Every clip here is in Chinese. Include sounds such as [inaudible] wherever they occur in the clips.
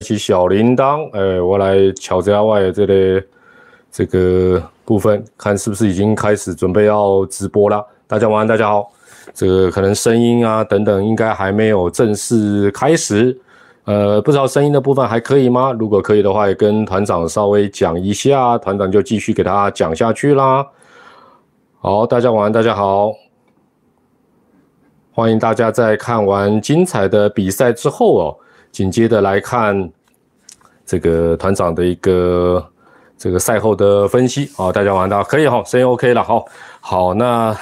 起小铃铛，哎，我来瞧一下外这里这个部分，看是不是已经开始准备要直播了。大家晚安，大家好。这个可能声音啊等等，应该还没有正式开始。呃，不知道声音的部分还可以吗？如果可以的话，也跟团长稍微讲一下，团长就继续给大家讲下去啦。好，大家晚安，大家好。欢迎大家在看完精彩的比赛之后哦。紧接着来看这个团长的一个这个赛后的分析。啊，大家玩到可以哈，声音 OK 了，好，好，那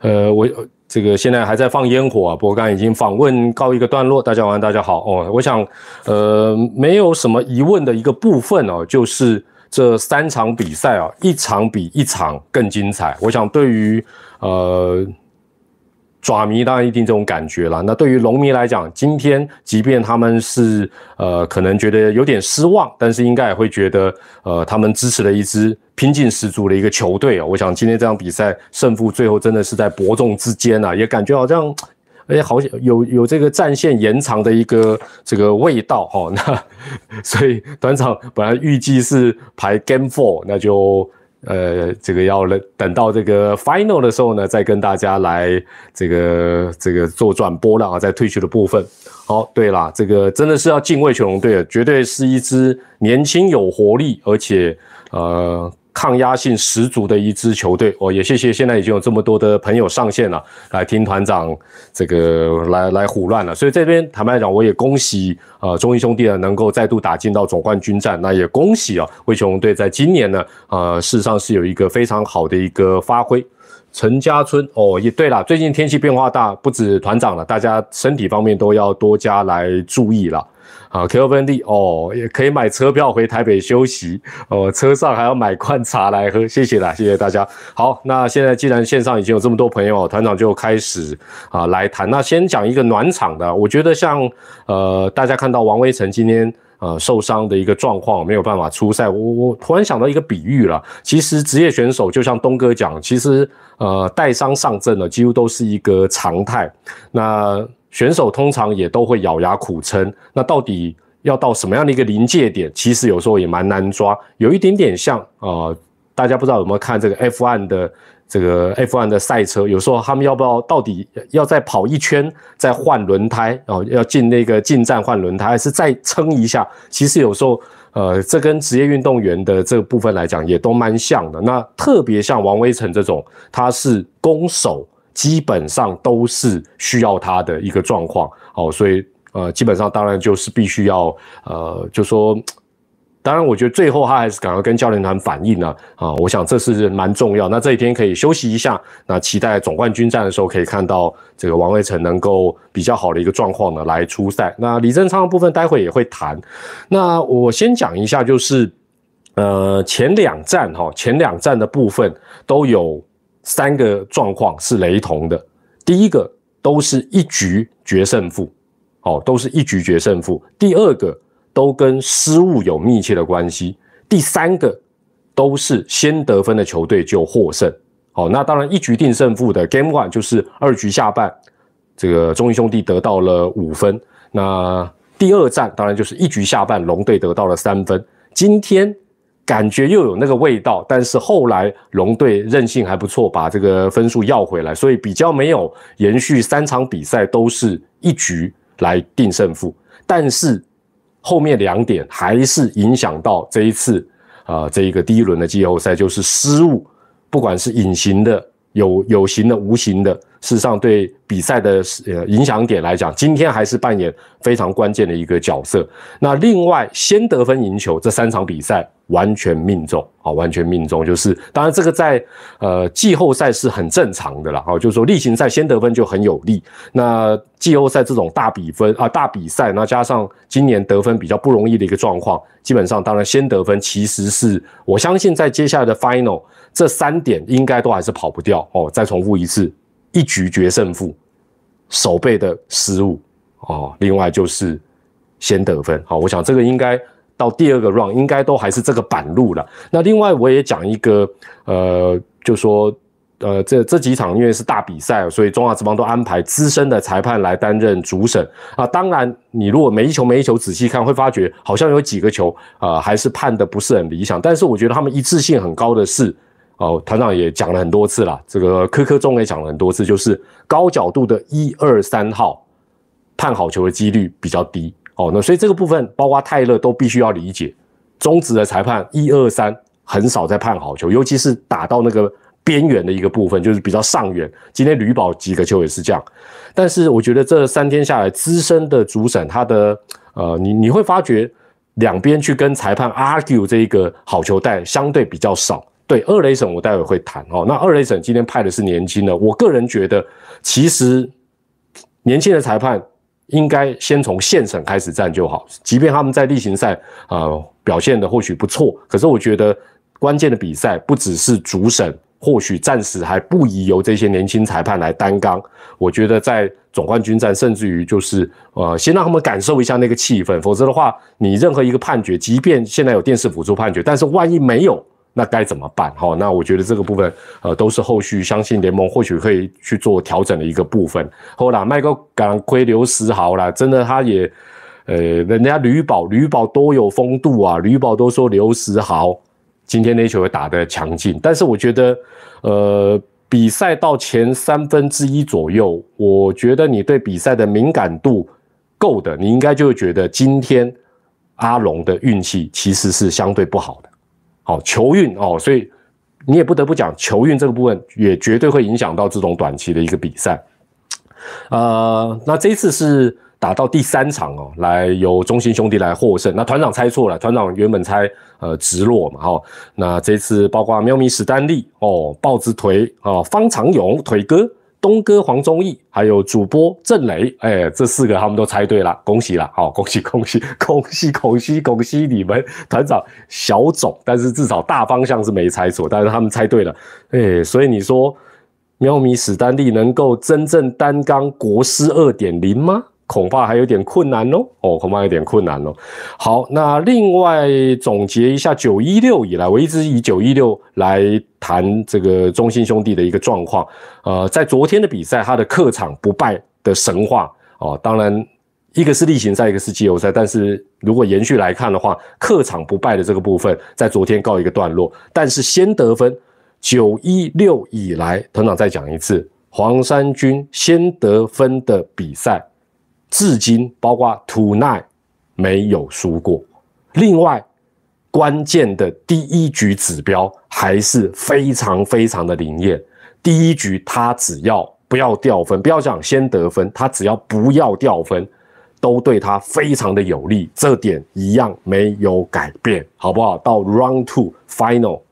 呃我这个现在还在放烟火啊，不过刚已经访问告一个段落，大家晚大家好。哦，我想呃没有什么疑问的一个部分哦，就是这三场比赛啊，一场比一场更精彩，我想对于呃。爪迷当然一定这种感觉了。那对于龙迷来讲，今天即便他们是呃可能觉得有点失望，但是应该也会觉得呃他们支持了一支拼劲十足的一个球队啊。我想今天这场比赛胜负最后真的是在伯仲之间啊，也感觉好像哎好像有有这个战线延长的一个这个味道哈。那 [laughs] 所以团长本来预计是排 Game Four，那就。呃，这个要等到这个 final 的时候呢，再跟大家来这个这个做转播了啊，在退去的部分。好，对了，这个真的是要敬畏全龙队，绝对是一支年轻有活力，而且呃。抗压性十足的一支球队，哦，也谢谢现在已经有这么多的朋友上线了，来听团长这个来来胡乱了。所以这边坦白讲，我也恭喜啊中英兄弟呢能够再度打进到总冠军战，那也恭喜啊灰熊队在今年呢，呃，事实上是有一个非常好的一个发挥。陈家村，哦，也对了，最近天气变化大，不止团长了，大家身体方面都要多加来注意了。好，K O N D 哦，也可以买车票回台北休息哦，车上还要买罐茶来喝，谢谢啦，谢谢大家。好，那现在既然线上已经有这么多朋友，团长就开始啊来谈。那先讲一个暖场的，我觉得像呃大家看到王威成今天呃受伤的一个状况，没有办法出赛，我我突然想到一个比喻了，其实职业选手就像东哥讲，其实呃带伤上阵呢，几乎都是一个常态。那选手通常也都会咬牙苦撑，那到底要到什么样的一个临界点？其实有时候也蛮难抓，有一点点像啊，大家不知道有没有看这个 F1 的这个 F1 的赛车？有时候他们要不要到底要再跑一圈再换轮胎哦？要进那个进站换轮胎，还是再撑一下？其实有时候呃，这跟职业运动员的这个部分来讲也都蛮像的。那特别像王威成这种，他是攻守。基本上都是需要他的一个状况，哦，所以呃，基本上当然就是必须要呃，就说，当然我觉得最后他还是赶快跟教练团反映了啊，我想这是蛮重要。那这一天可以休息一下，那期待总冠军战的时候可以看到这个王威成能够比较好的一个状况呢来出赛。那李正昌的部分待会也会谈。那我先讲一下，就是呃前两站哈，前两站的部分都有。三个状况是雷同的，第一个都是一局决胜负，哦，都是一局决胜负。第二个都跟失误有密切的关系，第三个都是先得分的球队就获胜。好，那当然一局定胜负的 Game One 就是二局下半，这个中英兄弟得到了五分。那第二战当然就是一局下半龙队得到了三分。今天。感觉又有那个味道，但是后来龙队韧性还不错，把这个分数要回来，所以比较没有延续三场比赛都是一局来定胜负。但是后面两点还是影响到这一次啊，这一个第一轮的季后赛就是失误，不管是隐形的、有有形的、无形的。事实上，对比赛的呃影响点来讲，今天还是扮演非常关键的一个角色。那另外，先得分赢球这三场比赛完全命中啊，完全命中。就是当然，这个在呃季后赛是很正常的了啊，就是说例行赛先得分就很有利。那季后赛这种大比分啊大比赛，那加上今年得分比较不容易的一个状况，基本上当然先得分其实是我相信在接下来的 final 这三点应该都还是跑不掉哦。再重复一次。一局决胜负，守备的失误哦，另外就是先得分好，我想这个应该到第二个 round 应该都还是这个板路了。那另外我也讲一个，呃，就说呃，这这几场因为是大比赛，所以中华职棒都安排资深的裁判来担任主审啊。当然，你如果每一球每一球仔细看，会发觉好像有几个球啊，还是判的不是很理想。但是我觉得他们一致性很高的是，哦，团长也讲了很多次了，这个科科中也讲了很多次，就是高角度的一二三号判好球的几率比较低。哦，那所以这个部分，包括泰勒都必须要理解，中职的裁判一二三很少在判好球，尤其是打到那个。边缘的一个部分就是比较上缘，今天吕宝几个球也是这样，但是我觉得这三天下来，资深的主审他的呃，你你会发觉两边去跟裁判 argue 这一个好球带相对比较少。对二雷省我待会会谈哦，那二雷省今天派的是年轻的，我个人觉得其实年轻的裁判应该先从现审开始站就好，即便他们在例行赛啊表现的或许不错，可是我觉得关键的比赛不只是主审。或许暂时还不宜由这些年轻裁判来担纲。我觉得在总冠军战，甚至于就是呃，先让他们感受一下那个气氛。否则的话，你任何一个判决，即便现在有电视辅助判决，但是万一没有，那该怎么办？哈，那我觉得这个部分呃，都是后续相信联盟或许可以去做调整的一个部分。后来麦克赶亏刘十豪啦，真的他也呃，人家吕宝吕宝多有风度啊，吕宝都说刘十豪。今天那球打得强劲，但是我觉得，呃，比赛到前三分之一左右，我觉得你对比赛的敏感度够的，你应该就会觉得今天阿龙的运气其实是相对不好的。好，球运哦，所以你也不得不讲球运这个部分，也绝对会影响到这种短期的一个比赛。呃，那这一次是。打到第三场哦，来由中心兄弟来获胜。那团长猜错了，团长原本猜呃直落嘛哈。那这次包括喵咪史丹利哦，豹子腿哦，方长勇腿哥，东哥黄忠义，还有主播郑雷，哎，这四个他们都猜对了，恭喜了，好，恭喜 [laughs] 恭喜恭喜恭喜恭喜你们团长小总，但是至少大方向是没猜错，但是他们猜对了，哎，所以你说喵咪史丹利能够真正担纲国师二点零吗？恐怕还有点困难哦，哦，恐怕有点困难哦。好，那另外总结一下九一六以来，我一直以九一六来谈这个中心兄弟的一个状况。呃，在昨天的比赛，他的客场不败的神话哦，当然一个是例行赛，一个是季后赛，但是如果延续来看的话，客场不败的这个部分在昨天告一个段落。但是先得分，九一六以来，团长再讲一次，黄山军先得分的比赛。至今，包括土奈没有输过。另外，关键的第一局指标还是非常非常的灵验。第一局他只要不要掉分，不要讲先得分，他只要不要掉分，都对他非常的有利。这点一样没有改变，好不好？到 round two final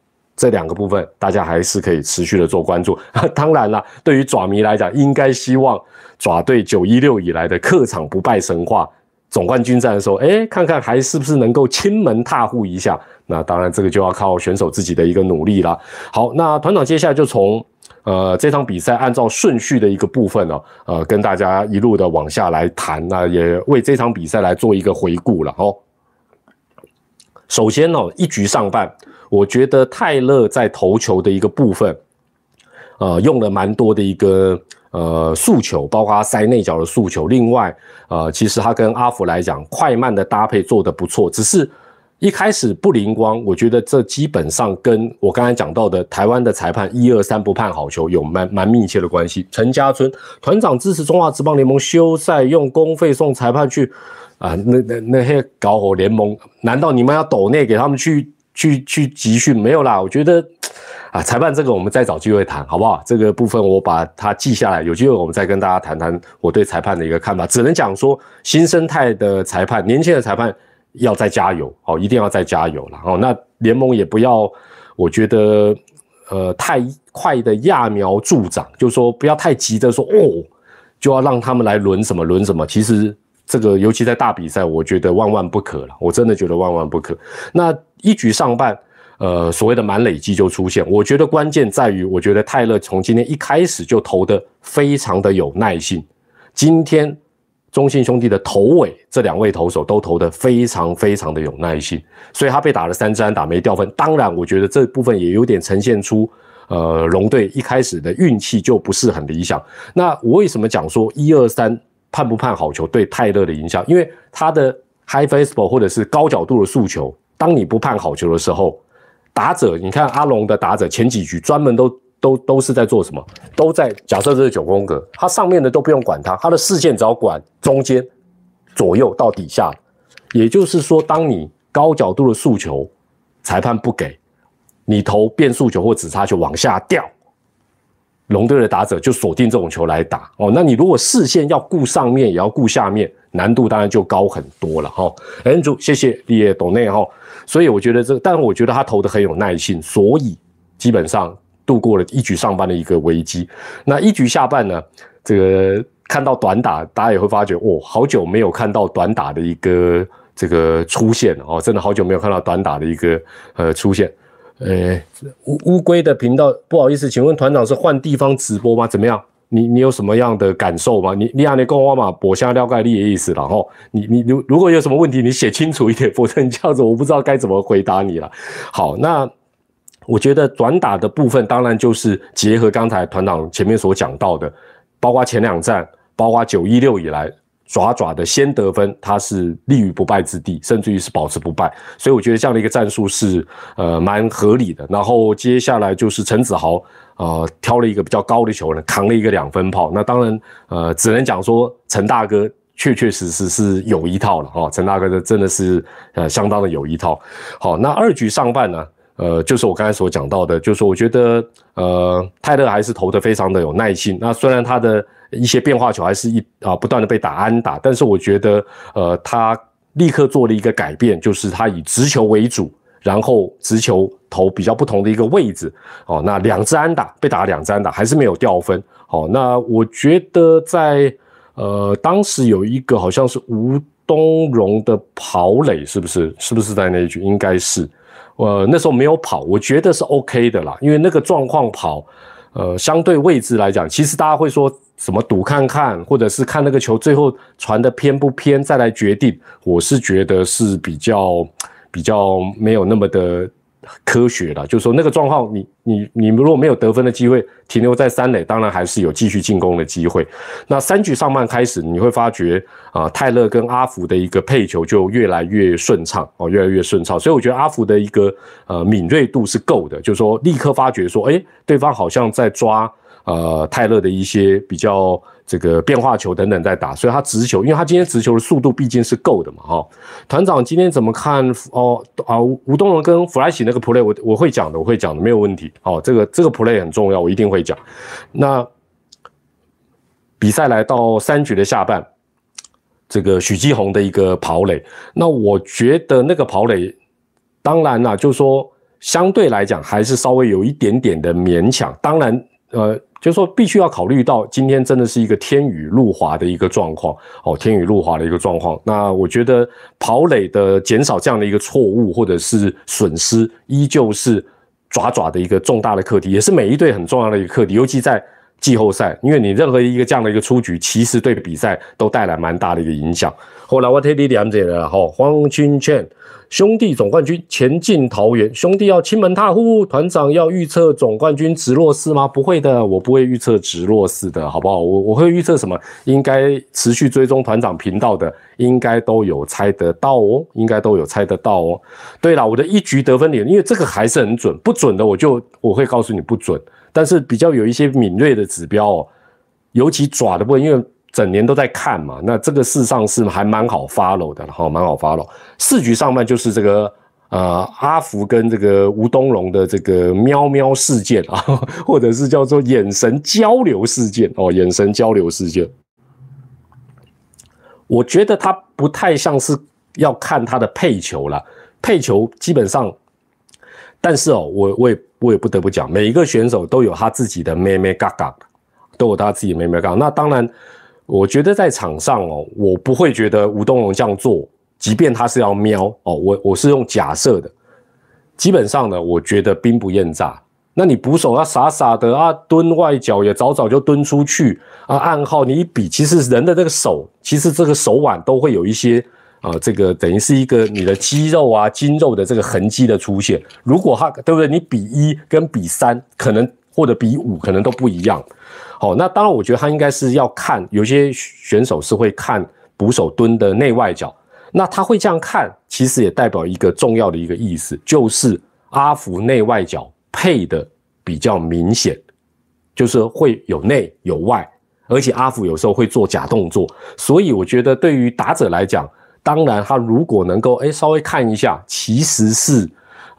这两个部分，大家还是可以持续的做关注。[laughs] 当然了，对于爪迷来讲，应该希望。爪队九一六以来的客场不败神话，总冠军战的时候，哎，看看还是不是能够亲门踏户一下？那当然，这个就要靠选手自己的一个努力了。好，那团长接下来就从呃这场比赛按照顺序的一个部分呢，呃，跟大家一路的往下来谈，那也为这场比赛来做一个回顾了哦。首先呢，一局上半，我觉得泰勒在投球的一个部分，呃，用了蛮多的一个。呃，速球包括他塞内角的速球，另外，呃，其实他跟阿福来讲，快慢的搭配做得不错，只是一开始不灵光。我觉得这基本上跟我刚才讲到的台湾的裁判一二三不判好球有蛮蛮密切的关系。陈家春团长支持中华职棒联盟休赛，用公费送裁判去啊，那那那些搞火联盟，难道你们要抖内给他们去去去集训？没有啦，我觉得。啊，裁判这个我们再找机会谈，好不好？这个部分我把它记下来，有机会我们再跟大家谈谈我对裁判的一个看法。只能讲说，新生态的裁判，年轻的裁判要再加油，哦，一定要再加油了。哦，那联盟也不要，我觉得，呃，太快的揠苗助长，就是说不要太急着说哦，就要让他们来轮什么轮什么。其实这个尤其在大比赛，我觉得万万不可了，我真的觉得万万不可。那一局上半。呃，所谓的满累积就出现，我觉得关键在于，我觉得泰勒从今天一开始就投的非常的有耐性。今天中信兄弟的头尾这两位投手都投的非常非常的有耐心，所以他被打了三支安打没掉分。当然，我觉得这部分也有点呈现出，呃，龙队一开始的运气就不是很理想。那我为什么讲说一二三判不判好球对泰勒的影响？因为他的 high fastball 或者是高角度的速球，当你不判好球的时候，打者你看阿龙的打者前几局专门都都都是在做什么？都在假设这是九宫格，他上面的都不用管他，他的视线只要管中间、左右到底下。也就是说，当你高角度的速球裁判不给。你投变速球或直插球往下掉，龙队的打者就锁定这种球来打哦。那你如果视线要顾上面也要顾下面，难度当然就高很多了哈。恩主，谢谢你也懂内哈。所以我觉得这，但我觉得他投的很有耐性，所以基本上度过了一局上半的一个危机。那一局下半呢，这个看到短打，大家也会发觉哦，好久没有看到短打的一个这个出现哦，真的好久没有看到短打的一个呃出现。呃，乌乌龟的频道，不好意思，请问团长是换地方直播吗？怎么样？你你有什么样的感受吗？你你按你跟我嘛，博下了解你的意思了哈。你你如如果有什么问题，你写清楚一点，否则你这样子我不知道该怎么回答你了。好，那我觉得短打的部分，当然就是结合刚才团长前面所讲到的，包括前两站，包括九一六以来。爪爪的先得分，他是立于不败之地，甚至于是保持不败，所以我觉得这样的一个战术是呃蛮合理的。然后接下来就是陈子豪呃挑了一个比较高的球呢，扛了一个两分炮。那当然呃只能讲说陈大哥确确实实是有一套了哦，陈大哥的真的是呃相当的有一套。好，那二局上半呢，呃就是我刚才所讲到的，就是我觉得呃泰勒还是投的非常的有耐心。那虽然他的一些变化球还是一啊不断的被打安打，但是我觉得呃他立刻做了一个改变，就是他以直球为主，然后直球投比较不同的一个位置哦。那两支安打被打了两支安打还是没有掉分哦。那我觉得在呃当时有一个好像是吴东荣的跑垒，是不是？是不是在那一局？应该是，呃那时候没有跑，我觉得是 OK 的啦，因为那个状况跑。呃，相对位置来讲，其实大家会说什么赌看看，或者是看那个球最后传的偏不偏再来决定。我是觉得是比较比较没有那么的。科学了，就是说那个状况，你你你如果没有得分的机会，停留在三垒，当然还是有继续进攻的机会。那三局上半开始，你会发觉啊，泰勒跟阿福的一个配球就越来越顺畅哦，越来越顺畅。所以我觉得阿福的一个呃敏锐度是够的，就是说立刻发觉说，哎，对方好像在抓呃泰勒的一些比较。这个变化球等等在打，所以他直球，因为他今天直球的速度毕竟是够的嘛，哈。团长今天怎么看？哦啊，吴东龙跟弗莱奇那个 play，我我会讲的，我会讲的，没有问题。好，这个这个 play 很重要，我一定会讲。那比赛来到三局的下半，这个许继红的一个跑垒，那我觉得那个跑垒，当然啦，就是说相对来讲还是稍微有一点点的勉强，当然，呃。就是说，必须要考虑到今天真的是一个天雨路滑的一个状况哦，天雨路滑的一个状况。那我觉得跑垒的减少这样的一个错误或者是损失，依旧是爪爪的一个重大的课题，也是每一队很重要的一个课题，尤其在季后赛，因为你任何一个这样的一个出局，其实对比赛都带来蛮大的一个影响。后来我听你了解了哈，黄清劝。兄弟总冠军前进桃园，兄弟要亲门踏户。团长要预测总冠军直落四吗？不会的，我不会预测直落四的，好不好？我我会预测什么？应该持续追踪团长频道的，应该都有猜得到哦，应该都有猜得到哦。对了，我的一局得分点，因为这个还是很准，不准的我就我会告诉你不准，但是比较有一些敏锐的指标哦，尤其爪的部分，因为。整年都在看嘛，那这个事实上是还蛮好 follow 的，哈，蛮好 follow。四局上半就是这个呃阿福跟这个吴东龙的这个喵喵事件啊，[laughs] 或者是叫做眼神交流事件哦，眼神交流事件。我觉得他不太像是要看他的配球了，配球基本上，但是哦，我我也我也不得不讲，每一个选手都有他自己的咩咩嘎嘎，都有他自己咩咩嘎。那当然。我觉得在场上哦，我不会觉得吴东龙这样做，即便他是要瞄哦，我我是用假设的。基本上呢，我觉得兵不厌诈。那你捕手要傻傻的啊，蹲外脚也早早就蹲出去啊，暗号你一比，其实人的这个手，其实这个手腕都会有一些啊，这个等于是一个你的肌肉啊、筋肉的这个痕迹的出现。如果他对不对？你比一跟比三，可能或者比五可能都不一样。好，那当然我觉得他应该是要看，有些选手是会看捕手蹲的内外角。那他会这样看，其实也代表一个重要的一个意思，就是阿福内外角配的比较明显，就是会有内有外，而且阿福有时候会做假动作，所以我觉得对于打者来讲，当然他如果能够哎稍微看一下，其实是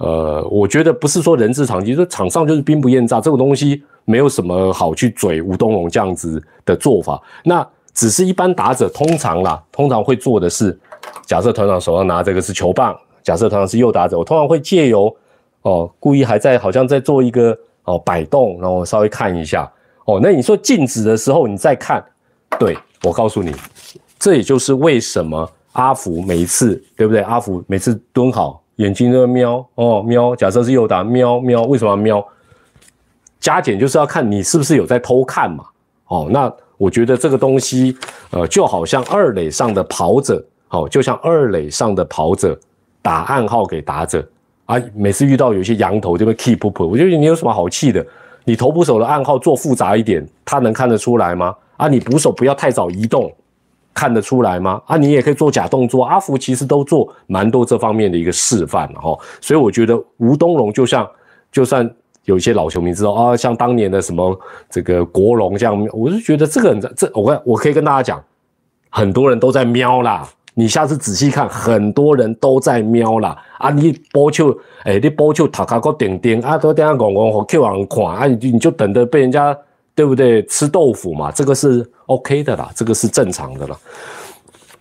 呃，我觉得不是说人之常情，说场上就是兵不厌诈，这种东西没有什么好去嘴吴东龙这样子的做法，那只是一般打者通常啦，通常会做的是。假设团长手上拿这个是球棒，假设团长是右打者，我通常会借由哦，故意还在好像在做一个哦摆动，然后稍微看一下哦。那你说静止的时候你再看，对我告诉你，这也就是为什么阿福每一次对不对？阿福每次蹲好，眼睛都瞄哦瞄。假设是右打瞄瞄，为什么要瞄？加减就是要看你是不是有在偷看嘛。哦，那我觉得这个东西呃，就好像二垒上的跑者。好，就像二垒上的跑者打暗号给打者啊，每次遇到有些羊头就会 keep up，我觉得你有什么好气的？你投捕手的暗号做复杂一点，他能看得出来吗？啊，你捕手不要太早移动，看得出来吗？啊，你也可以做假动作，阿福其实都做蛮多这方面的一个示范了哈。所以我觉得吴东龙就像，就算有一些老球迷知道啊，像当年的什么这个国龙这样，我就觉得这个人这我我可以跟大家讲，很多人都在瞄啦。你下次仔细看，很多人都在瞄啦啊！你波球，哎，你波球塔卡个顶顶啊，都等下广广和 Q 网看啊，你你就等着被人家对不对吃豆腐嘛？这个是 OK 的啦，这个是正常的啦。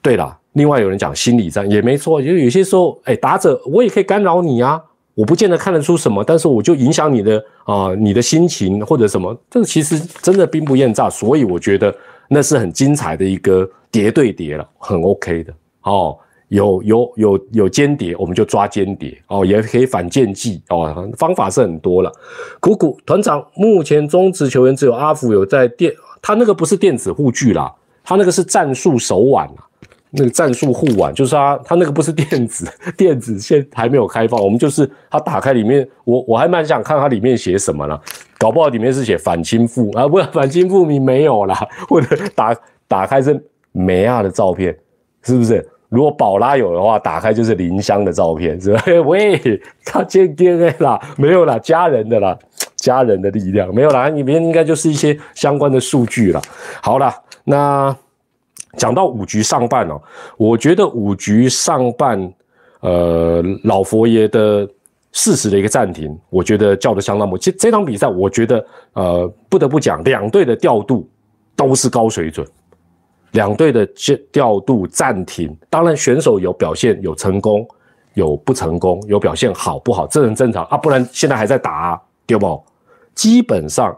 对啦，另外有人讲心理战也没错，就有些时候，哎，打者我也可以干扰你啊，我不见得看得出什么，但是我就影响你的啊，你的心情或者什么，这个其实真的兵不厌诈，所以我觉得那是很精彩的一个叠对叠了，很 OK 的。哦，有有有有间谍，我们就抓间谍哦，也可以反间计哦，方法是很多了。苦苦团长，目前中职球员只有阿福有在电，他那个不是电子护具啦，他那个是战术手腕啊，那个战术护腕，就是他他那个不是电子，电子现还没有开放，我们就是他打开里面，我我还蛮想看它里面写什么了，搞不好里面是写反清复啊，不反清复明没有啦，或者打打开是梅亚的照片。是不是？如果宝拉有的话，打开就是林香的照片，是吧？[laughs] 喂，他见天啦，没有啦，家人的啦，[tsk] 家人的力量没有啦，里面应该就是一些相关的数据了。好了，那讲到五局上半哦，我觉得五局上半，呃，老佛爷的适时的一个暂停，我觉得叫的相当不。其实这场比赛，我觉得呃，不得不讲，两队的调度都是高水准。两队的调调度暂停，当然选手有表现有成功，有不成功，有表现好不好，这很正常啊，不然现在还在打，啊对不？基本上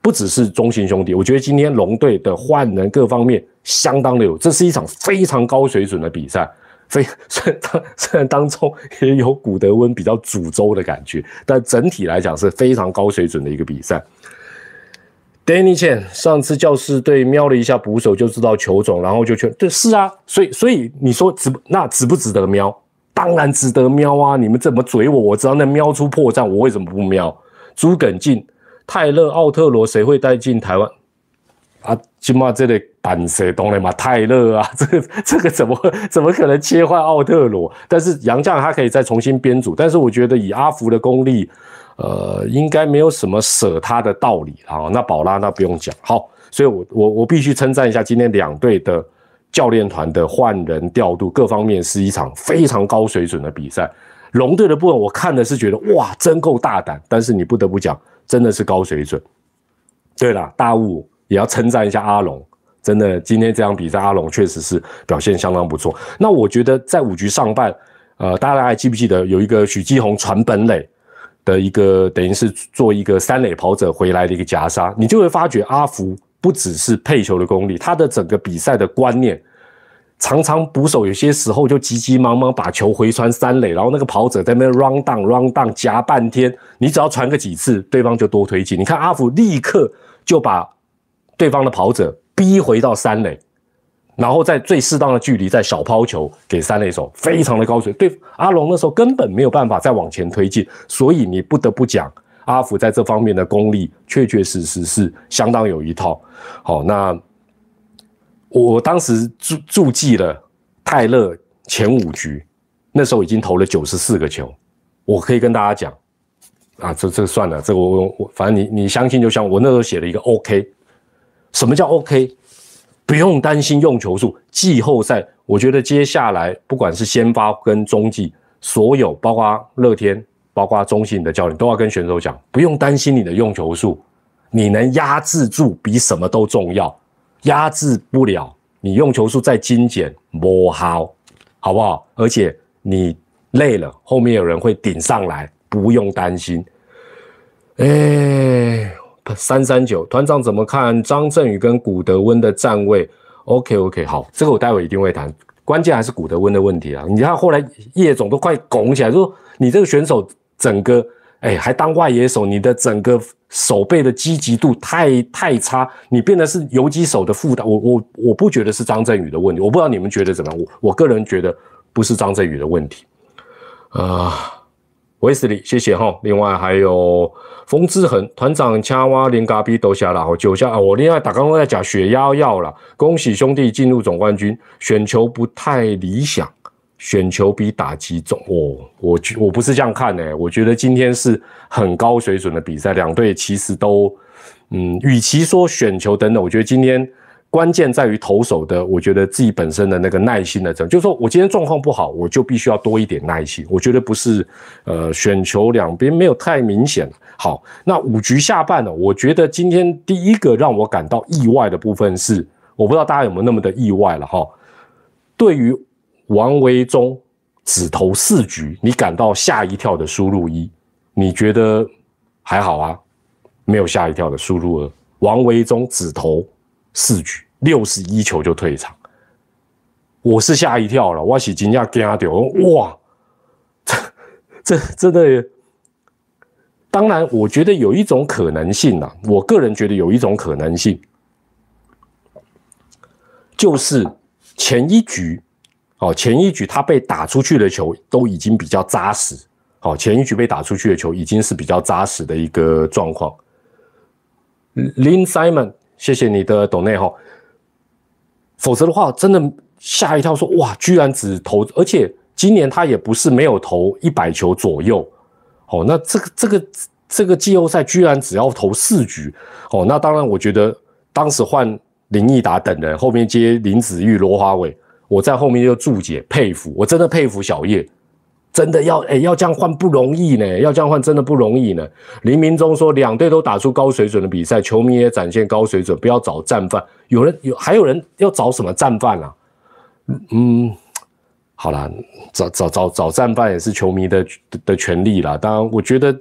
不只是中信兄弟，我觉得今天龙队的换人各方面相当的有，这是一场非常高水准的比赛，非虽然当虽然当中也有古德温比较主轴的感觉，但整体来讲是非常高水准的一个比赛。Danny Chen 上次教室队瞄了一下捕手就知道球种，然后就全对是啊，所以所以你说值那值不值得瞄？当然值得瞄啊！你们怎么嘴我？我知道那瞄出破绽，我为什么不瞄？朱耿进、泰勒、奥特罗，谁会带进台湾？起码这里板谁懂了嘛？泰勒啊，[laughs] 这个这个怎么怎么可能切换奥特罗？但是杨绛他可以再重新编组，但是我觉得以阿福的功力。呃，应该没有什么舍他的道理啊。那宝拉那不用讲，好，所以我我我必须称赞一下今天两队的教练团的换人调度，各方面是一场非常高水准的比赛。龙队的部分，我看的是觉得哇，真够大胆。但是你不得不讲，真的是高水准。对了，大雾也要称赞一下阿龙，真的今天这场比赛，阿龙确实是表现相当不错。那我觉得在五局上半，呃，大家还记不记得有一个许继红传本垒？的一个等于是做一个三垒跑者回来的一个夹杀，你就会发觉阿福不只是配球的功力，他的整个比赛的观念，常常捕手有些时候就急急忙忙把球回传三垒，然后那个跑者在那边 run down run down 夹半天，你只要传个几次，对方就多推进。你看阿福立刻就把对方的跑者逼回到三垒。然后在最适当的距离，在小抛球给三垒手，非常的高水。对阿龙那时候根本没有办法再往前推进，所以你不得不讲，阿福在这方面的功力确确实实是相当有一套。好，那我当时注注记了泰勒前五局，那时候已经投了九十四个球，我可以跟大家讲，啊，这这算了，这我我我，反正你你相信就相，我那时候写了一个 OK，什么叫 OK？不用担心用球数，季后赛我觉得接下来不管是先发跟中继，所有包括乐天，包括中信的教练都要跟选手讲，不用担心你的用球数，你能压制住比什么都重要，压制不了你用球数再精简磨好，好不好？而且你累了，后面有人会顶上来，不用担心。哎。三三九团长怎么看张振宇跟古德温的站位？OK OK，好，这个我待会一定会谈。关键还是古德温的问题啊！你看后来叶总都快拱起来，说你这个选手整个哎还当外野手，你的整个手背的积极度太太差，你变得是游击手的负担。我我我不觉得是张振宇的问题，我不知道你们觉得怎么样？我我个人觉得不是张振宇的问题啊。斯利，谢谢哈。另外还有冯志恒团长，掐哇连嘎比都下了，好九下啊。我另外打刚刚在讲血压药了，恭喜兄弟进入总冠军。选球不太理想，选球比打击重哦。我我不是这样看的，我觉得今天是很高水准的比赛，两队其实都嗯，与其说选球等等，我觉得今天。关键在于投手的，我觉得自己本身的那个耐心的，就是说我今天状况不好，我就必须要多一点耐心。我觉得不是，呃，选球两边没有太明显。好，那五局下半呢？我觉得今天第一个让我感到意外的部分是，我不知道大家有没有那么的意外了哈。对于王维忠只投四局，你感到吓一跳的输入一，你觉得还好啊？没有吓一跳的输入二，王维忠只投。四局六十一球就退场，我是吓一跳了，我是惊讶惊掉，哇，这这真的，当然，我觉得有一种可能性啊，我个人觉得有一种可能性，就是前一局，哦，前一局他被打出去的球都已经比较扎实，哦，前一局被打出去的球已经是比较扎实的一个状况，Lin Simon。谢谢你的懂内哈，否则的话，真的吓一跳，说哇，居然只投，而且今年他也不是没有投一百球左右，哦，那这个这个这个季后赛居然只要投四局，哦，那当然，我觉得当时换林毅达等人，后面接林子玉、罗华伟，我在后面就注解佩服，我真的佩服小叶。真的要哎，要这样换不容易呢，要这样换真的不容易呢。林明忠说，两队都打出高水准的比赛，球迷也展现高水准，不要找战犯。有人有还有人要找什么战犯啊？嗯，好啦，找找找找战犯也是球迷的的权利啦。当然，我觉得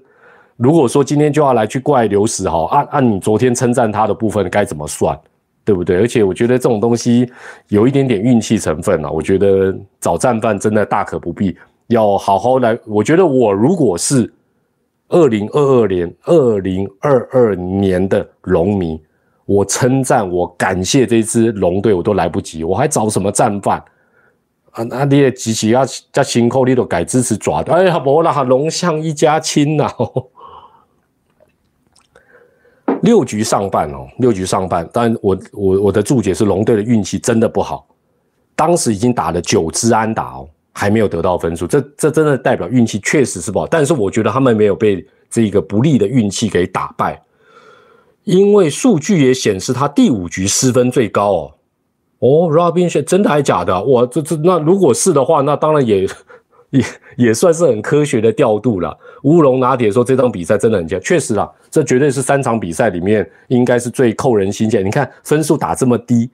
如果说今天就要来去怪刘石豪，按按你昨天称赞他的部分该怎么算，对不对？而且我觉得这种东西有一点点运气成分啊。我觉得找战犯真的大可不必。要好好来，我觉得我如果是二零二二年、二零二二年的龙迷，我称赞、我感谢这支龙队，我都来不及，我还找什么战犯啊？那你也机器要加辛苦，你都改支持抓的。哎呀，不啦，龙象一家亲呐！[laughs] 六局上半哦，六局上半，但我我我的注解是龙队的运气真的不好，当时已经打了九支安打哦。还没有得到分数，这这真的代表运气确实是不好。但是我觉得他们没有被这个不利的运气给打败，因为数据也显示他第五局失分最高哦。哦，Robin 选真的还假的？哇，这这那如果是的话，那当然也 [laughs] 也也算是很科学的调度了。乌龙拿铁说这场比赛真的很强，确实啊，这绝对是三场比赛里面应该是最扣人心弦。你看分数打这么低。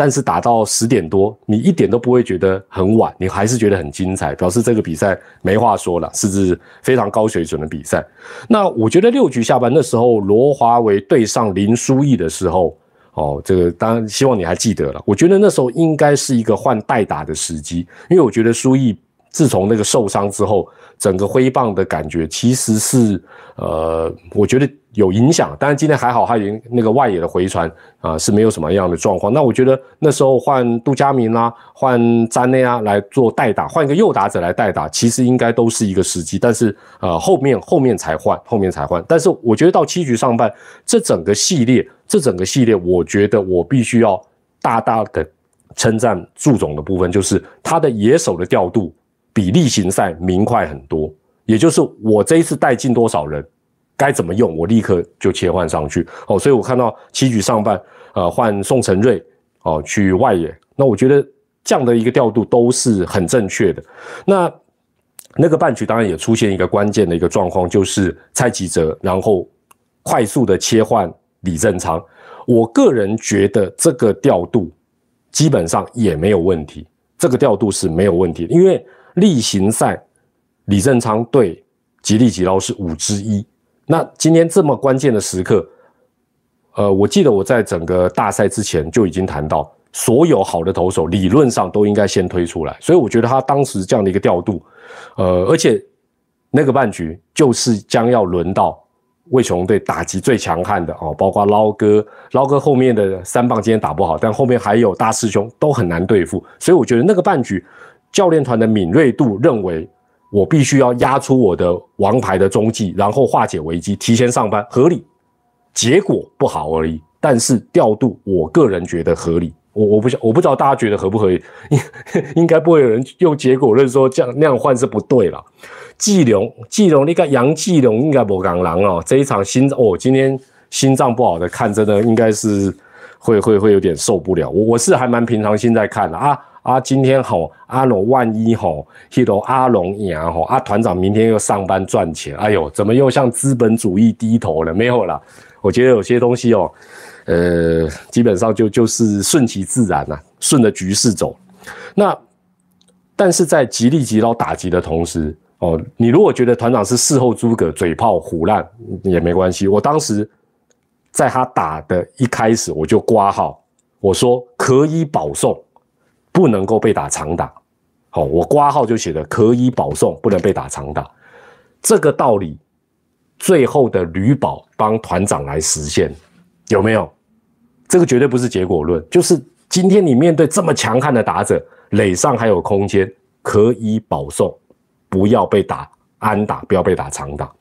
但是打到十点多，你一点都不会觉得很晚，你还是觉得很精彩，表示这个比赛没话说了，是是非常高水准的比赛。那我觉得六局下班那时候，罗华为对上林书义的时候，哦，这个当然希望你还记得了。我觉得那时候应该是一个换代打的时机，因为我觉得书义自从那个受伤之后，整个挥棒的感觉其实是呃，我觉得有影响。但是今天还好，他已经那个外野的回传啊是没有什么样的状况。那我觉得那时候换杜佳明啊，换詹内啊来做代打，换一个右打者来代打，其实应该都是一个时机。但是呃后面后面才换，后面才换。但是我觉得到七局上半，这整个系列，这整个系列，我觉得我必须要大大的。称赞祝总的部分，就是他的野手的调度比例行赛明快很多。也就是我这一次带进多少人，该怎么用，我立刻就切换上去。哦，所以我看到七局上半，呃，换宋承瑞哦去外野，那我觉得这样的一个调度都是很正确的。那那个半局当然也出现一个关键的一个状况，就是蔡吉哲，然后快速的切换李正昌。我个人觉得这个调度。基本上也没有问题，这个调度是没有问题的，因为例行赛李正昌对吉利吉捞是五之一，那今天这么关键的时刻，呃，我记得我在整个大赛之前就已经谈到，所有好的投手理论上都应该先推出来，所以我觉得他当时这样的一个调度，呃，而且那个半局就是将要轮到。魏雄队打击最强悍的哦，包括捞哥，捞哥后面的三棒今天打不好，但后面还有大师兄都很难对付，所以我觉得那个半局教练团的敏锐度认为我必须要压出我的王牌的踪迹，然后化解危机，提前上班合理，结果不好而已。但是调度我个人觉得合理，我我不晓我不知道大家觉得合不合理，应 [laughs] 应该不会有人用结果论说这样那样换是不对了。季龙，季龙，你看杨季龙应该不港狼哦。这一场心哦，今天心脏不好的看，真的应该是会会会有点受不了。我我是还蛮平常心在看的啊啊！今天吼阿龙万一吼，h 头阿龙赢吼，阿团长明天又上班赚钱，哎呦，怎么又向资本主义低头了？没有了。我觉得有些东西哦，呃，基本上就就是顺其自然呐，顺着局势走。那但是在极力极捞打击的同时。哦，你如果觉得团长是事后诸葛、嘴炮胡烂也没关系。我当时在他打的一开始，我就挂号，我说可以保送，不能够被打长打。好，我挂号就写的可以保送，不能被打长打。这个道理，最后的吕宝帮团长来实现，有没有？这个绝对不是结果论，就是今天你面对这么强悍的打者，垒上还有空间，可以保送。不要被打安打，不要被打长打。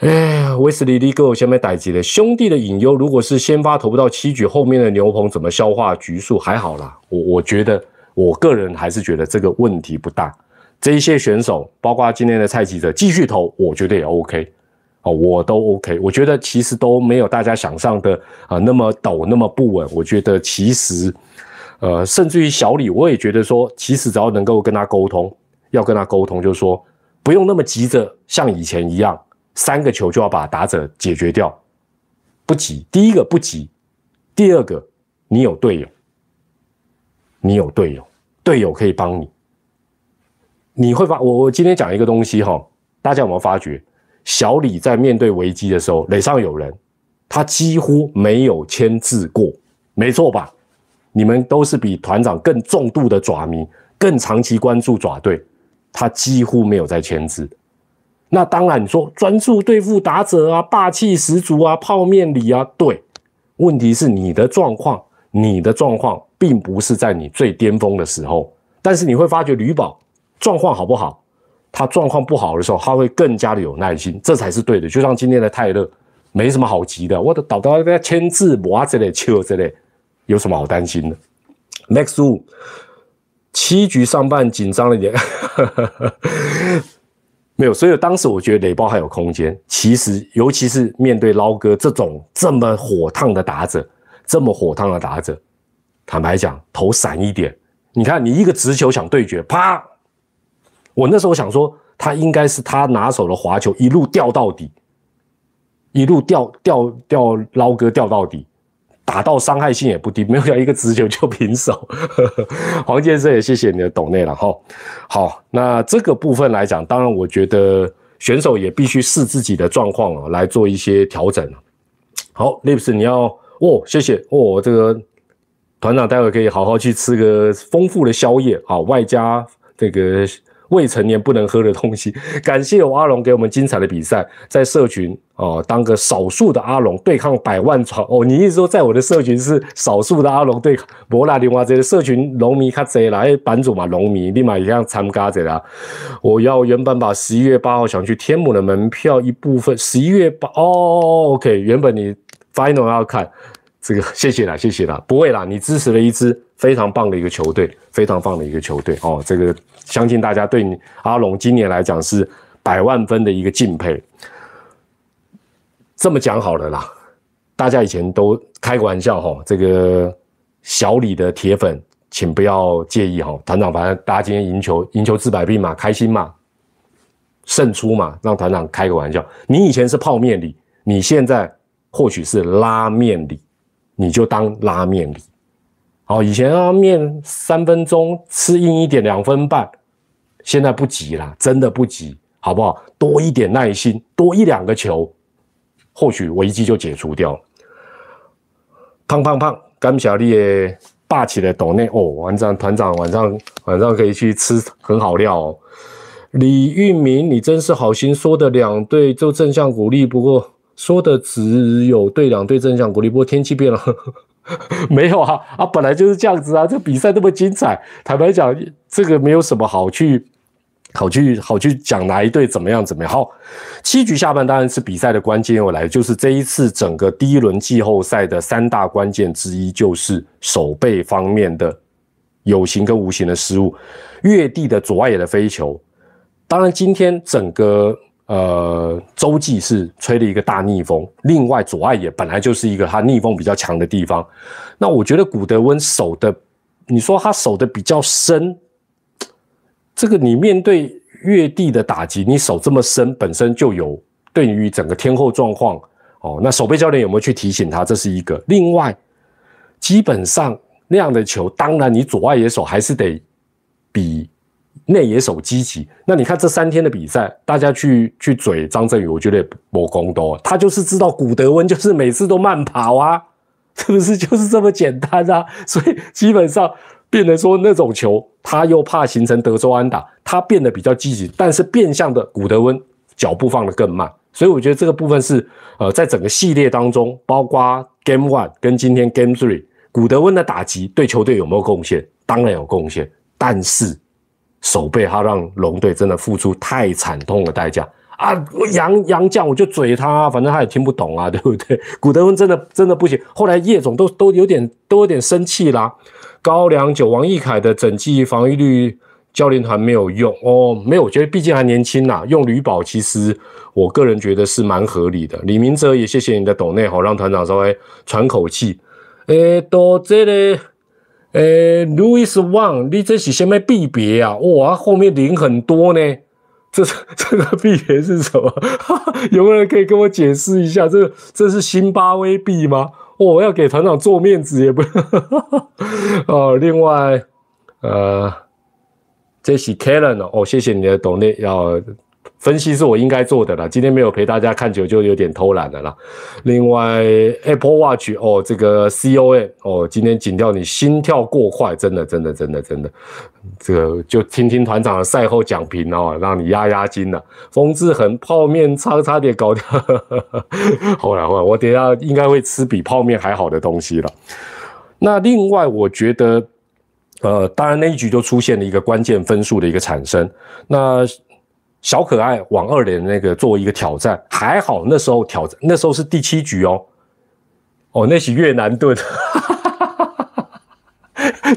哎，威斯利利哥先被逮急了兄弟的隐忧，如果是先发投不到七局，后面的牛棚怎么消化局数？还好啦，我我觉得我个人还是觉得这个问题不大。这一些选手，包括今天的蔡记者继续投，我觉得也 OK 哦，我都 OK。我觉得其实都没有大家想象的啊那么抖那么不稳。我觉得其实呃，甚至于小李，我也觉得说，其实只要能够跟他沟通。要跟他沟通，就是说不用那么急着像以前一样，三个球就要把打者解决掉，不急。第一个不急，第二个你有队友，你有队友，队友可以帮你。你会发我我今天讲一个东西哈，大家有没有发觉？小李在面对危机的时候，垒上有人，他几乎没有签字过，没错吧？你们都是比团长更重度的爪迷，更长期关注爪队。他几乎没有在签字，那当然你说专注对付打者啊，霸气十足啊，泡面里啊，对。问题是你的状况，你的状况并不是在你最巅峰的时候。但是你会发觉吕宝状况好不好？他状况不好的时候，他会更加的有耐心，这才是对的。就像今天的泰勒，没什么好急的，我的导导在签字，哇这类球这类，有什么好担心的？Max Wu。七局上半紧张了一点，没有，所以当时我觉得垒包还有空间。其实，尤其是面对捞哥这种这么火烫的打者，这么火烫的打者，坦白讲，投闪一点。你看，你一个直球想对决，啪！我那时候想说，他应该是他拿手的滑球，一路掉到底，一路掉掉掉捞哥掉到底。打到伤害性也不低，没有要一个直球就平手。[laughs] 黄先生也谢谢你的懂内了哈。好，那这个部分来讲，当然我觉得选手也必须视自己的状况啊来做一些调整。好，Lips 你要哦，谢谢哦，这个团长待会可以好好去吃个丰富的宵夜啊，外加这个。未成年不能喝的东西。感谢我阿龙给我们精彩的比赛，在社群哦，当个少数的阿龙对抗百万床哦。你意思说，在我的社群是少数的阿龙对抗？不啦，另外这个社群农民较侪啦，哎，版主嘛，农民立马也样参加者啦。我要原本把十一月八号想去天母的门票一部分，十一月八哦，OK，原本你 final 要看。这个 [laughs] 谢谢啦，谢谢啦，不会啦，你支持了一支非常棒的一个球队，非常棒的一个球队哦。这个相信大家对你阿龙今年来讲是百万分的一个敬佩。这么讲好了啦，大家以前都开个玩笑哈，这个小李的铁粉，请不要介意哈。团长，反正大家今天赢球，赢球治百病嘛，开心嘛，胜出嘛，让团长开个玩笑。你以前是泡面李，你现在或许是拉面李。你就当拉面里，好，以前啊面三分钟吃硬一点两分半，现在不急了，真的不急，好不好？多一点耐心，多一两个球，或许危机就解除掉。胖胖胖，甘小丽霸气的抖内哦，晚上团长晚上晚上可以去吃很好料哦。李玉明，你真是好心说的两队就正向鼓励，不过。说的只有对两队正向鼓励，不过天气变了，[laughs] 没有啊啊，本来就是这样子啊，这比赛那么精彩，坦白讲，这个没有什么好去好去好去讲哪一队怎么样怎么样。好，七局下半当然是比赛的关键又来，就是这一次整个第一轮季后赛的三大关键之一，就是守备方面的有形跟无形的失误，越地的左外野的飞球，当然今天整个。呃，洲际是吹了一个大逆风，另外左外野本来就是一个他逆风比较强的地方。那我觉得古德温守的，你说他守的比较深，这个你面对越地的打击，你守这么深，本身就有对于整个天后状况哦。那守备教练有没有去提醒他？这是一个。另外，基本上那样的球，当然你左外野手还是得比。内野手积极，那你看这三天的比赛，大家去去嘴张振宇，我觉得没功多，他就是知道古德温就是每次都慢跑啊，[laughs] 是不是就是这么简单啊？所以基本上变得说那种球，他又怕形成德州安打，他变得比较积极，但是变相的古德温脚步放得更慢，所以我觉得这个部分是呃，在整个系列当中，包括 Game One 跟今天 Game Three，古德温的打击对球队有没有贡献？当然有贡献，但是。守备他让龙队真的付出太惨痛的代价啊！杨杨将我就嘴他，反正他也听不懂啊，[laughs] 对不对？古德温真的真的不行。后来叶总都都有点都有点生气啦。高粱酒王毅凯的整季防御率教练团没有用哦，没有，我觉得毕竟还年轻呐，用吕宝其实我个人觉得是蛮合理的。李明哲也谢谢你的抖内好，让团长稍微喘口气。诶，多这里。诶，Louis Wang，你这是什么币别啊？哇，后面零很多呢。这这个币别是什么？[laughs] 有没有人可以跟我解释一下？这这是新巴威币吗？我要给团长做面子也不。[laughs] 哦，另外，呃，这是 Kellen 哦，谢谢你的懂内要。分析是我应该做的啦，今天没有陪大家看球就有点偷懒了啦。另外，Apple Watch 哦，这个 C O A 哦，今天紧掉你心跳过快，真的真的真的真的，这个就听听团长的赛后讲评哦，让你压压惊了。风志恒泡面差差点搞掉，后来后来我等下应该会吃比泡面还好的东西了。那另外我觉得，呃，当然那一局就出现了一个关键分数的一个产生，那。小可爱往二连那个作为一个挑战，还好那时候挑战那时候是第七局哦，哦那是越南盾，[laughs]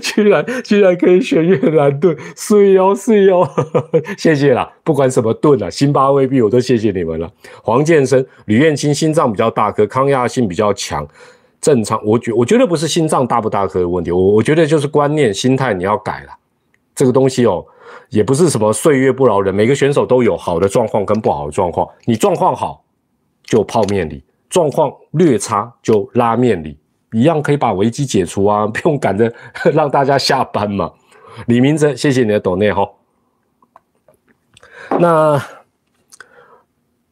居然居然可以选越南盾，是哦是哦，[laughs] 谢谢啦，不管什么盾啊，辛巴威币我都谢谢你们了。黄健生、吕燕青心脏比较大颗，抗压性比较强，正常。我觉我觉得不是心脏大不大颗的问题，我我觉得就是观念心态你要改了，这个东西哦。也不是什么岁月不饶人，每个选手都有好的状况跟不好的状况。你状况好就泡面里，状况略差就拉面里，一样可以把危机解除啊，不用赶着让大家下班嘛。李明哲，谢谢你的抖内哈。那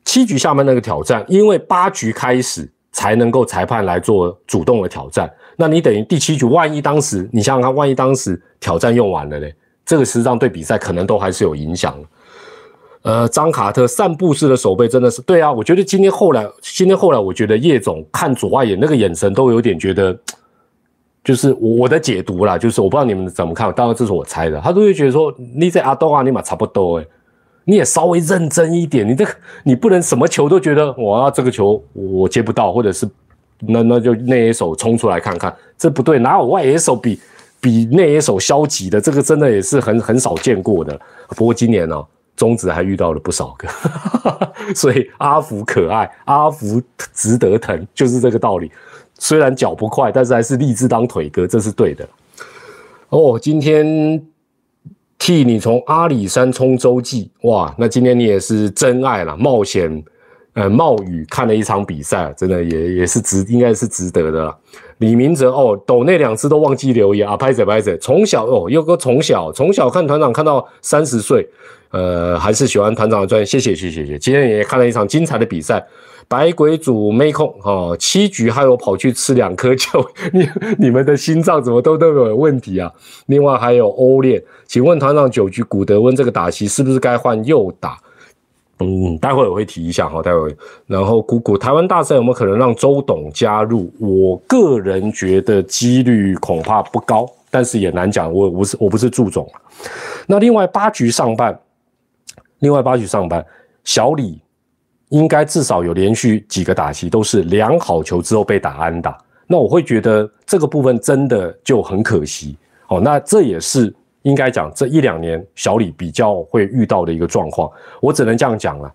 七局下面那个挑战，因为八局开始才能够裁判来做主动的挑战，那你等于第七局，万一当时你想想看，万一当时挑战用完了嘞？这个实际上对比赛可能都还是有影响。呃，张卡特散步式的手背真的是对啊，我觉得今天后来，今天后来，我觉得叶总看左外野那个眼神都有点觉得，就是我的解读啦，就是我不知道你们怎么看，当然这是我猜的，他都会觉得说你在阿东啊，你嘛差不多诶，你也稍微认真一点，你这个你不能什么球都觉得哇这个球我接不到，或者是那那就那野手冲出来看看，这不对，哪有外野手比比内野手消极的？这个真的也是很很少见过的。不过今年呢。中子还遇到了不少个，[laughs] 所以阿福可爱，阿福值得疼，就是这个道理。虽然脚不快，但是还是立志当腿哥，这是对的。哦，今天替你从阿里山冲洲际，哇，那今天你也是真爱了，冒险，呃，冒雨看了一场比赛，真的也也是值，应该是值得的。李明哲哦，抖那两次都忘记留言啊，拍着拍着，从小哦，又哥从小从小看团长看到三十岁。呃，还是喜欢团长的专业，谢谢谢谢谢。今天也看了一场精彩的比赛，白鬼组没空哈，七局还有跑去吃两颗球，[laughs] 你你们的心脏怎么都都有问题啊？另外还有欧练，请问团长九局古德温这个打席是不是该换右打？嗯，待会我会提一下哈，待会。然后姑姑台湾大赛有没有可能让周董加入？我个人觉得几率恐怕不高，但是也难讲，我不是我不是祝总那另外八局上半。另外八局上半，小李应该至少有连续几个打击都是量好球之后被打安打，那我会觉得这个部分真的就很可惜哦。那这也是应该讲这一两年小李比较会遇到的一个状况，我只能这样讲了。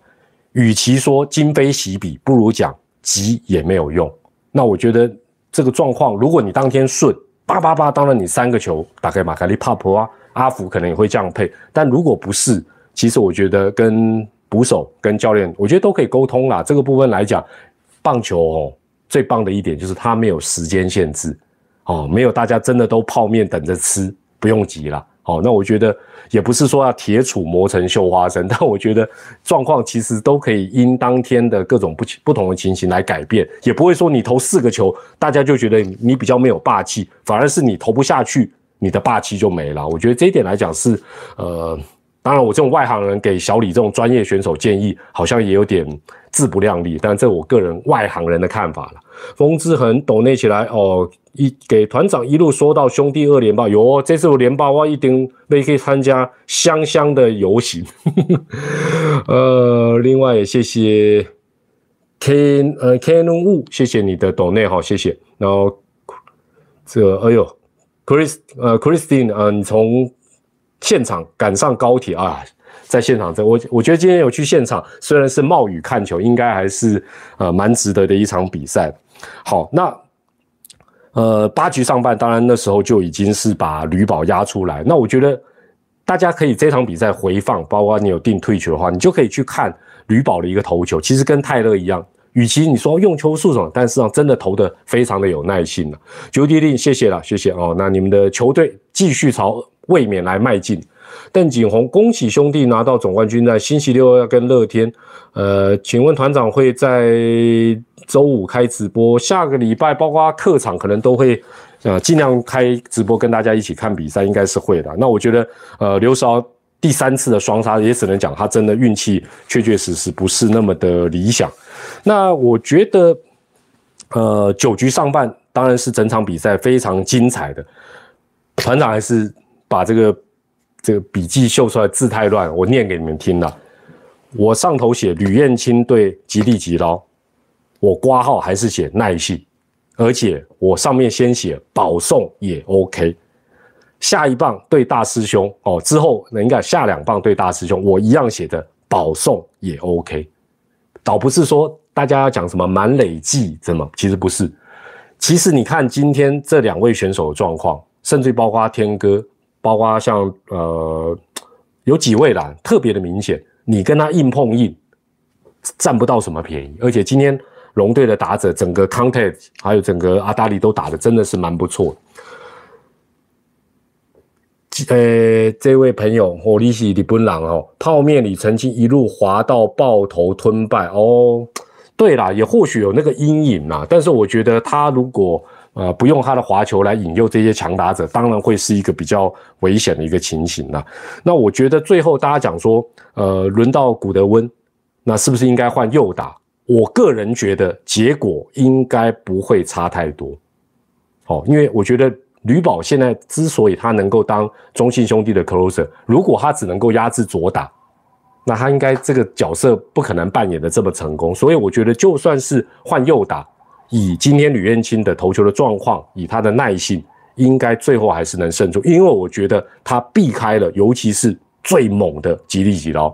与其说今非昔比，不如讲急也没有用。那我觉得这个状况，如果你当天顺叭叭叭，当然你三个球打开马卡利帕普啊，阿福可能也会这样配，但如果不是。其实我觉得跟捕手、跟教练，我觉得都可以沟通啦。这个部分来讲，棒球哦最棒的一点就是它没有时间限制，哦，没有大家真的都泡面等着吃，不用急了。哦，那我觉得也不是说要铁杵磨成绣花针，[laughs] 但我觉得状况其实都可以因当天的各种不不同的情形来改变，也不会说你投四个球，大家就觉得你比较没有霸气，反而是你投不下去，你的霸气就没了。我觉得这一点来讲是呃。当然，我这种外行人给小李这种专业选手建议，好像也有点自不量力。但这我个人外行人的看法了。风之痕抖内起来哦，一给团长一路说到兄弟二连霸，有这次我连霸，我一定可以参加香香的游行。[laughs] 呃，另外也谢谢 Ken 呃 Ken Wu，，谢谢你的抖内哈，谢谢。然后这个哎呦，Chris 呃 Christine 呃，你从。现场赶上高铁啊，在现场这我我觉得今天有去现场，虽然是冒雨看球，应该还是呃蛮值得的一场比赛。好，那呃八局上半，当然那时候就已经是把吕宝压出来。那我觉得大家可以这场比赛回放，包括你有订退球的话，你就可以去看吕宝的一个投球，其实跟泰勒一样。与其你说用球速什么，但是上真的投的非常的有耐心了。九弟弟，谢谢了，谢谢哦。那你们的球队继续朝。卫冕来迈进，邓景洪，恭喜兄弟拿到总冠军！在星期六要跟乐天，呃，请问团长会在周五开直播？下个礼拜包括客场可能都会，呃，尽量开直播跟大家一起看比赛，应该是会的。那我觉得，呃，刘少第三次的双杀，也只能讲他真的运气确确实实不是那么的理想。那我觉得，呃，九局上半当然是整场比赛非常精彩的，团长还是。把这个这个笔记秀出来，字太乱，我念给你们听了。我上头写吕燕青对极地极捞，我挂号还是写耐性，而且我上面先写保送也 OK。下一棒对大师兄哦，之后那应该下两棒对大师兄，我一样写的保送也 OK。倒不是说大家要讲什么满累计怎么，其实不是。其实你看今天这两位选手的状况，甚至包括天哥。包括像呃有几位啦，特别的明显，你跟他硬碰硬，占不到什么便宜。而且今天龙队的打者，整个 contact 还有整个阿达里都打的真的是蛮不错。呃，这位朋友，我利息李本朗哦，泡面里曾经一路滑到爆头吞败哦。对啦，也或许有那个阴影啦，但是我觉得他如果。呃，不用他的滑球来引诱这些强打者，当然会是一个比较危险的一个情形了。那我觉得最后大家讲说，呃，轮到古德温，那是不是应该换右打？我个人觉得结果应该不会差太多。哦，因为我觉得吕宝现在之所以他能够当中信兄弟的 closer，如果他只能够压制左打，那他应该这个角色不可能扮演的这么成功。所以我觉得就算是换右打。以今天吕彦青的投球的状况，以他的耐性，应该最后还是能胜出。因为我觉得他避开了，尤其是最猛的吉利吉捞。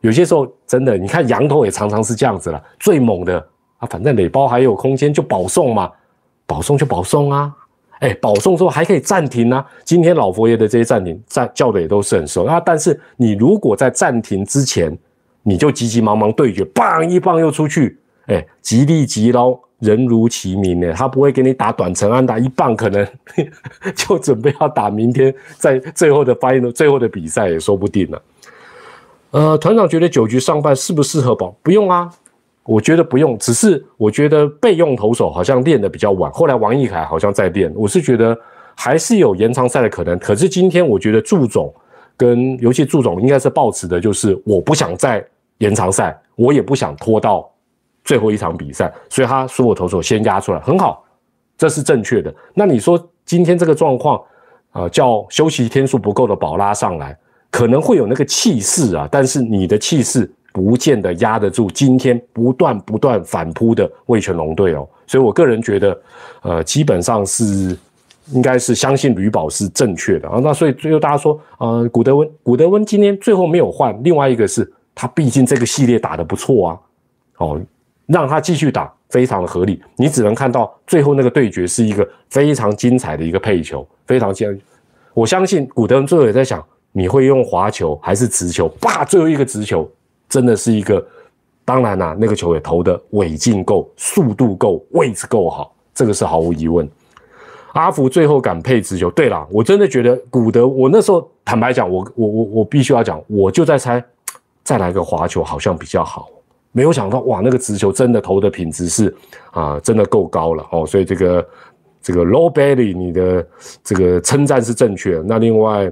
有些时候真的，你看羊头也常常是这样子了，最猛的啊，反正垒包还有空间就保送嘛，保送就保送啊。哎，保送之后还可以暂停啊。今天老佛爷的这些暂停暂叫的也都是很熟啊。但是你如果在暂停之前，你就急急忙忙对决，棒一棒又出去，哎，吉利吉捞。人如其名呢，他不会给你打短程安打一棒，可能 [laughs] 就准备要打明天在最后的发言的最后的比赛也说不定了。呃，团长觉得九局上半适不适合保？不用啊，我觉得不用，只是我觉得备用投手好像练的比较晚，后来王毅凯好像在练，我是觉得还是有延长赛的可能。可是今天我觉得祝总跟尤其祝总应该是抱持的就是我不想再延长赛，我也不想拖到。最后一场比赛，所以他所有投手先压出来，很好，这是正确的。那你说今天这个状况，呃，叫休息天数不够的宝拉上来，可能会有那个气势啊，但是你的气势不见得压得住今天不断不断反扑的魏全龙队哦。所以我个人觉得，呃，基本上是应该是相信吕宝是正确的啊。那所以最后大家说，呃，古德温，古德温今天最后没有换，另外一个是他毕竟这个系列打得不错啊，哦。让他继续打，非常的合理。你只能看到最后那个对决是一个非常精彩的一个配球，非常精。我相信古德最后也在想，你会用滑球还是直球？啪，最后一个直球真的是一个。当然啦，那个球也投的尾劲够，速度够，位置够好，这个是毫无疑问。阿福最后敢配直球。对了，我真的觉得古德，我那时候坦白讲，我我我我必须要讲，我就在猜，再来个滑球好像比较好。没有想到哇，那个直球真的投的品质是啊，真的够高了哦。所以这个这个 Low Belly，你的这个称赞是正确。那另外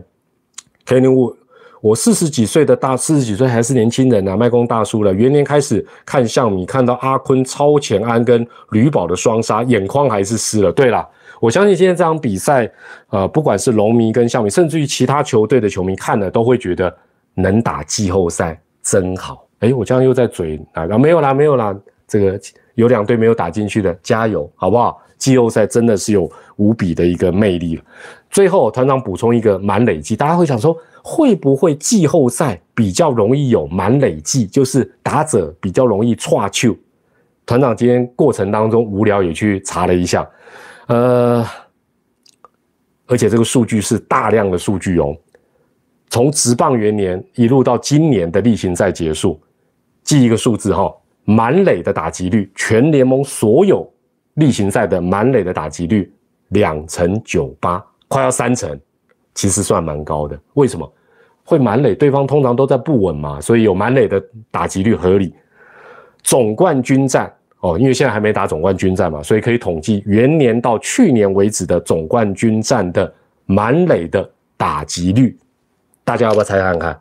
，Kenny Wu，我四十几岁的大，四十几岁还是年轻人啊，麦工大叔了。元年开始看相米，看到阿坤超前安跟吕宝的双杀，眼眶还是湿了。对了，我相信今天这场比赛，呃，不管是龙迷跟相米，甚至于其他球队的球迷看了都会觉得能打季后赛真好。哎，我这样又在嘴啊？没有啦，没有啦。这个有两队没有打进去的，加油，好不好？季后赛真的是有无比的一个魅力了最后，团长补充一个满累计，大家会想说，会不会季后赛比较容易有满累计，就是打者比较容易岔球？团长今天过程当中无聊也去查了一下，呃，而且这个数据是大量的数据哦，从职棒元年一路到今年的例行赛结束。记一个数字哈，满垒的打击率，全联盟所有例行赛的满垒的打击率两成九八，快要三成，其实算蛮高的。为什么会满垒？对方通常都在不稳嘛，所以有满垒的打击率合理。总冠军战哦，因为现在还没打总冠军战嘛，所以可以统计元年到去年为止的总冠军战的满垒的打击率，大家要不要猜看看？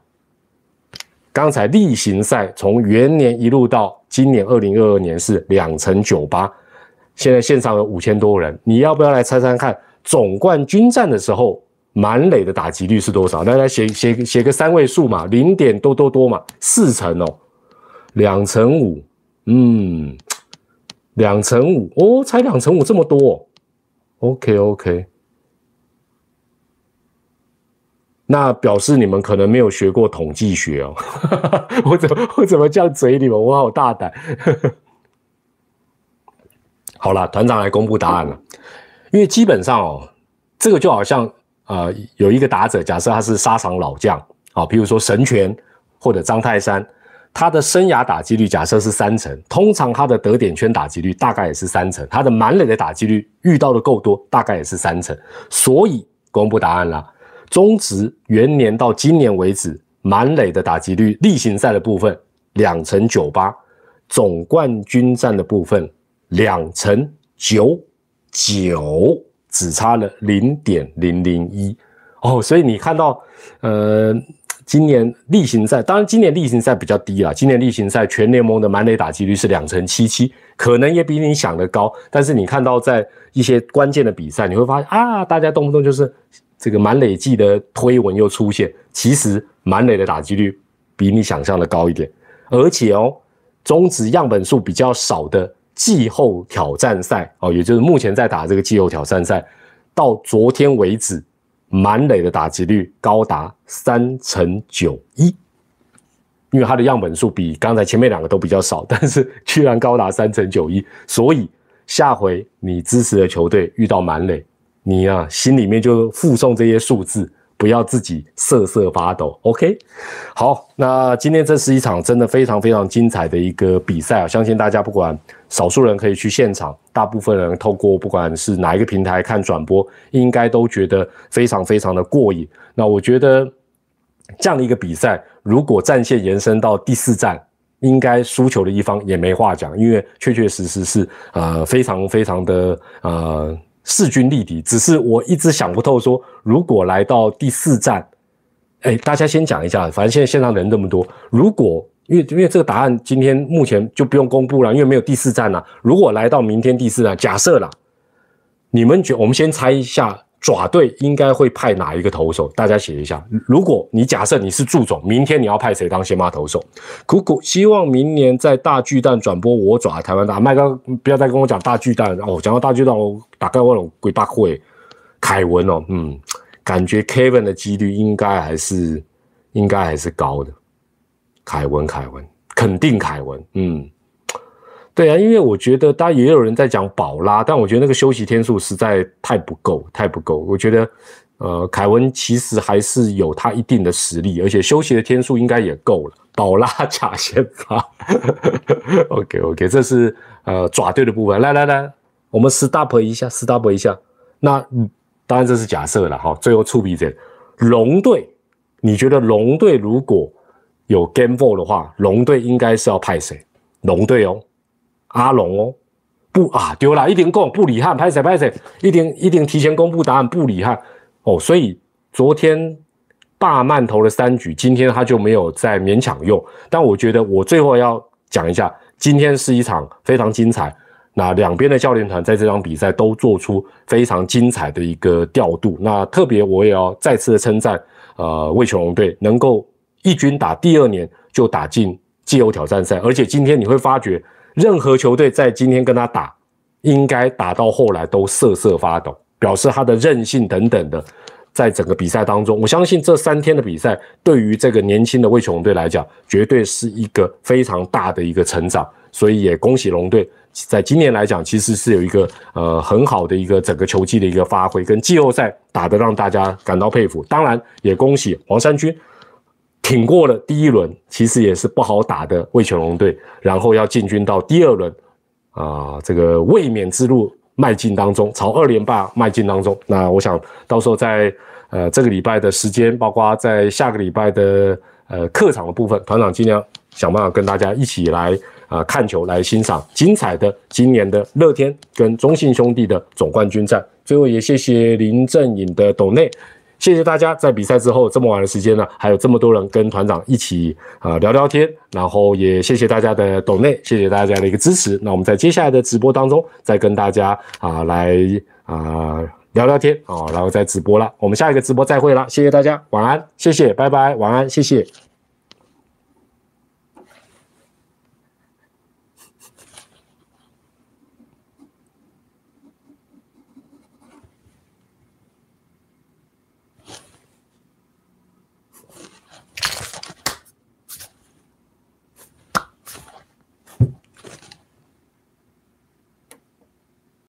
刚才例行赛从元年一路到今年二零二二年是两成九八，现在现场有五千多人，你要不要来猜猜看？总冠军战的时候满垒的打击率是多少？来来写写写个三位数嘛，零点多多多嘛，四成哦，两成五，嗯，两成五哦，才两成五这么多，OK OK。那表示你们可能没有学过统计学哦，[laughs] 我怎么 [laughs] 我怎么这样嘴你们？我好大胆。[laughs] 好了，团长来公布答案了，因为基本上哦，这个就好像呃有一个打者，假设他是沙场老将啊，比如说神拳或者张泰山，他的生涯打击率假设是三成，通常他的得点圈打击率大概也是三成，他的满垒的打击率遇到的够多，大概也是三成，所以公布答案了。中职元年到今年为止，满垒的打击率，例行赛的部分两成九八，总冠军战的部分两成九九，只差了零点零零一。哦，所以你看到，呃，今年例行赛，当然今年例行赛比较低啦，今年例行赛全联盟的满垒打击率是两成七七，可能也比你想的高，但是你看到在一些关键的比赛，你会发现啊，大家动不动就是这个满垒季的推文又出现，其实满垒的打击率比你想象的高一点，而且哦，中职样本数比较少的。季后挑战赛哦，也就是目前在打这个季后挑战赛，到昨天为止，满垒的打击率高达三成九一，因为它的样本数比刚才前面两个都比较少，但是居然高达三成九一，所以下回你支持的球队遇到满垒，你啊心里面就附送这些数字。不要自己瑟瑟发抖，OK？好，那今天这是一场真的非常非常精彩的一个比赛啊！相信大家不管少数人可以去现场，大部分人透过不管是哪一个平台看转播，应该都觉得非常非常的过瘾。那我觉得这样的一个比赛，如果战线延伸到第四站，应该输球的一方也没话讲，因为确确实实是呃非常非常的呃。势均力敌，只是我一直想不透，说如果来到第四站，哎，大家先讲一下，反正现在线上人这么多，如果因为因为这个答案今天目前就不用公布了，因为没有第四站了。如果来到明天第四站，假设啦，你们觉，我们先猜一下。爪队应该会派哪一个投手？大家写一下。如果你假设你是祝总，明天你要派谁当先发投手？苦苦希望明年在大巨蛋转播我爪台湾大麦哥，不要再跟我讲大巨蛋哦。讲到大巨蛋，我大概我有鬼大会。凯文哦，嗯，感觉 Kevin 的几率应该还是应该还是高的。凯文，凯文，肯定凯文，嗯。对啊，因为我觉得，当然也有人在讲宝拉，但我觉得那个休息天数实在太不够，太不够。我觉得，呃，凯文其实还是有他一定的实力，而且休息的天数应该也够了。宝拉假先发，OK OK，这是呃爪队的部分。来来来，我们 stop 一下，stop 一下。那当然这是假设了哈。最后触笔者龙队，你觉得龙队如果有 Game Four 的话，龙队应该是要派谁？龙队哦。阿龙哦，不啊，丢了，一定公不理汉，拍谁拍谁，一定一定提前公布答案，不理汉哦。所以昨天霸曼投了三局，今天他就没有再勉强用。但我觉得我最后要讲一下，今天是一场非常精彩。那两边的教练团在这场比赛都做出非常精彩的一个调度。那特别我也要再次的称赞，呃，魏球龙队能够一军打第二年就打进季后挑战赛，而且今天你会发觉。任何球队在今天跟他打，应该打到后来都瑟瑟发抖，表示他的韧性等等的，在整个比赛当中，我相信这三天的比赛对于这个年轻的魏琼队来讲，绝对是一个非常大的一个成长。所以也恭喜龙队，在今年来讲，其实是有一个呃很好的一个整个球季的一个发挥，跟季后赛打得让大家感到佩服。当然也恭喜黄山军。挺过了第一轮，其实也是不好打的魏全龙队，然后要进军到第二轮，啊，这个卫冕之路迈进当中，朝二连霸迈进当中。那我想到时候在呃这个礼拜的时间，包括在下个礼拜的呃客场的部分，团长尽量想办法跟大家一起来啊看球，来欣赏精彩的今年的乐天跟中信兄弟的总冠军战。最后也谢谢林正颖的董内。谢谢大家在比赛之后这么晚的时间呢，还有这么多人跟团长一起啊聊聊天，然后也谢谢大家的懂内，谢谢大家的一个支持。那我们在接下来的直播当中再跟大家啊来啊聊聊天啊，然后再直播了。我们下一个直播再会了，谢谢大家，晚安，谢谢，拜拜，晚安，谢谢。